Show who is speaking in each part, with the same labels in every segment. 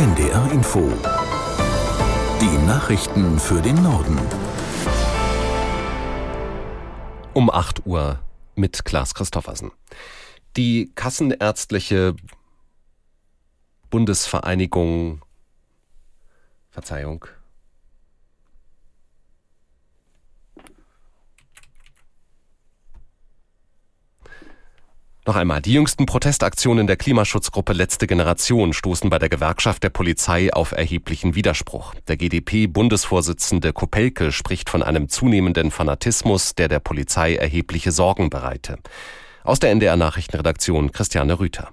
Speaker 1: NDR Info. Die Nachrichten für den Norden.
Speaker 2: Um 8 Uhr mit Klaas Christoffersen. Die Kassenärztliche Bundesvereinigung Verzeihung, Noch einmal, die jüngsten Protestaktionen der Klimaschutzgruppe Letzte Generation stoßen bei der Gewerkschaft der Polizei auf erheblichen Widerspruch. Der GdP-Bundesvorsitzende Kopelke spricht von einem zunehmenden Fanatismus, der der Polizei erhebliche Sorgen bereite. Aus der NDR Nachrichtenredaktion Christiane Rüther.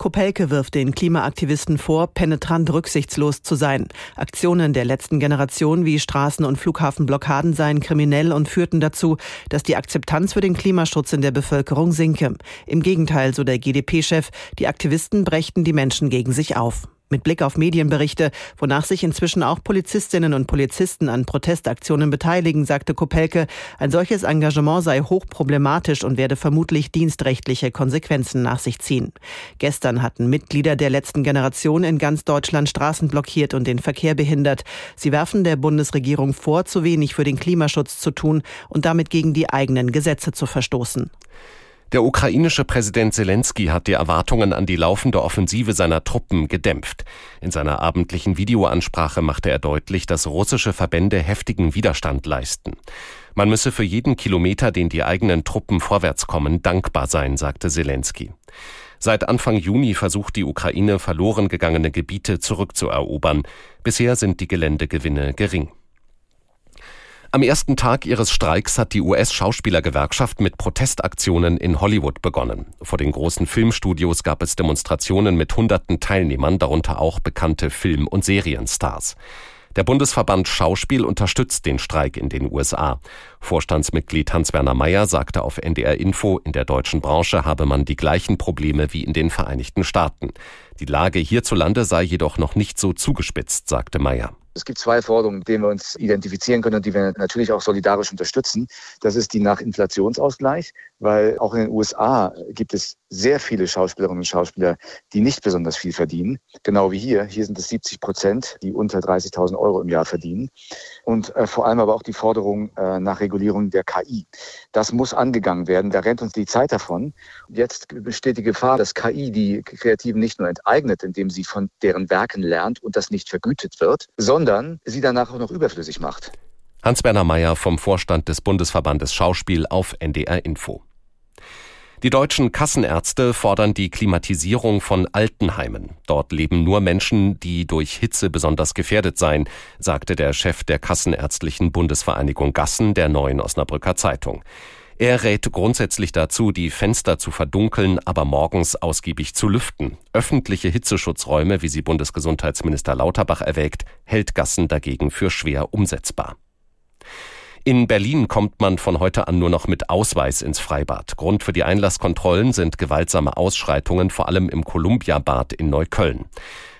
Speaker 3: Kopelke wirft den Klimaaktivisten vor, penetrant rücksichtslos zu sein. Aktionen der letzten Generation wie Straßen- und Flughafenblockaden seien kriminell und führten dazu, dass die Akzeptanz für den Klimaschutz in der Bevölkerung sinke. Im Gegenteil, so der GdP-Chef, die Aktivisten brächten die Menschen gegen sich auf. Mit Blick auf Medienberichte, wonach sich inzwischen auch Polizistinnen und Polizisten an Protestaktionen beteiligen, sagte Kopelke, ein solches Engagement sei hochproblematisch und werde vermutlich dienstrechtliche Konsequenzen nach sich ziehen. Gestern hatten Mitglieder der letzten Generation in ganz Deutschland Straßen blockiert und den Verkehr behindert. Sie werfen der Bundesregierung vor, zu wenig für den Klimaschutz zu tun und damit gegen die eigenen Gesetze zu verstoßen.
Speaker 2: Der ukrainische Präsident Zelensky hat die Erwartungen an die laufende Offensive seiner Truppen gedämpft. In seiner abendlichen Videoansprache machte er deutlich, dass russische Verbände heftigen Widerstand leisten. Man müsse für jeden Kilometer, den die eigenen Truppen vorwärts kommen, dankbar sein, sagte Zelensky. Seit Anfang Juni versucht die Ukraine verloren gegangene Gebiete zurückzuerobern. Bisher sind die Geländegewinne gering. Am ersten Tag ihres Streiks hat die US-Schauspielergewerkschaft mit Protestaktionen in Hollywood begonnen. Vor den großen Filmstudios gab es Demonstrationen mit hunderten Teilnehmern, darunter auch bekannte Film- und Serienstars. Der Bundesverband Schauspiel unterstützt den Streik in den USA. Vorstandsmitglied Hans-Werner Mayer sagte auf NDR Info, in der deutschen Branche habe man die gleichen Probleme wie in den Vereinigten Staaten. Die Lage hierzulande sei jedoch noch nicht so zugespitzt, sagte Mayer.
Speaker 4: Es gibt zwei Forderungen, mit denen wir uns identifizieren können und die wir natürlich auch solidarisch unterstützen. Das ist die nach Inflationsausgleich, weil auch in den USA gibt es sehr viele Schauspielerinnen und Schauspieler, die nicht besonders viel verdienen. Genau wie hier. Hier sind es 70 Prozent, die unter 30.000 Euro im Jahr verdienen. Und äh, vor allem aber auch die Forderung äh, nach Regulierung der KI. Das muss angegangen werden. Da rennt uns die Zeit davon. Jetzt besteht die Gefahr, dass KI die Kreativen nicht nur enteignet, indem sie von deren Werken lernt und das nicht vergütet wird, sondern sondern sie danach auch noch überflüssig macht.
Speaker 2: Hans-Werner Mayer vom Vorstand des Bundesverbandes Schauspiel auf NDR Info. Die deutschen Kassenärzte fordern die Klimatisierung von Altenheimen. Dort leben nur Menschen, die durch Hitze besonders gefährdet seien, sagte der Chef der Kassenärztlichen Bundesvereinigung Gassen der Neuen Osnabrücker Zeitung. Er rät grundsätzlich dazu, die Fenster zu verdunkeln, aber morgens ausgiebig zu lüften. Öffentliche Hitzeschutzräume, wie sie Bundesgesundheitsminister Lauterbach erwägt, hält Gassen dagegen für schwer umsetzbar. In Berlin kommt man von heute an nur noch mit Ausweis ins Freibad. Grund für die Einlasskontrollen sind gewaltsame Ausschreitungen, vor allem im Columbia-Bad in Neukölln.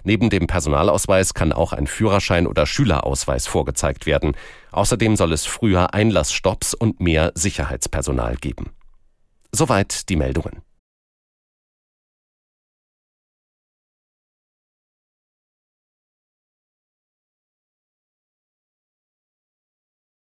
Speaker 2: Neben dem Personalausweis kann auch ein Führerschein oder Schülerausweis vorgezeigt werden. Außerdem soll es früher Einlassstopps und mehr Sicherheitspersonal geben. Soweit die Meldungen.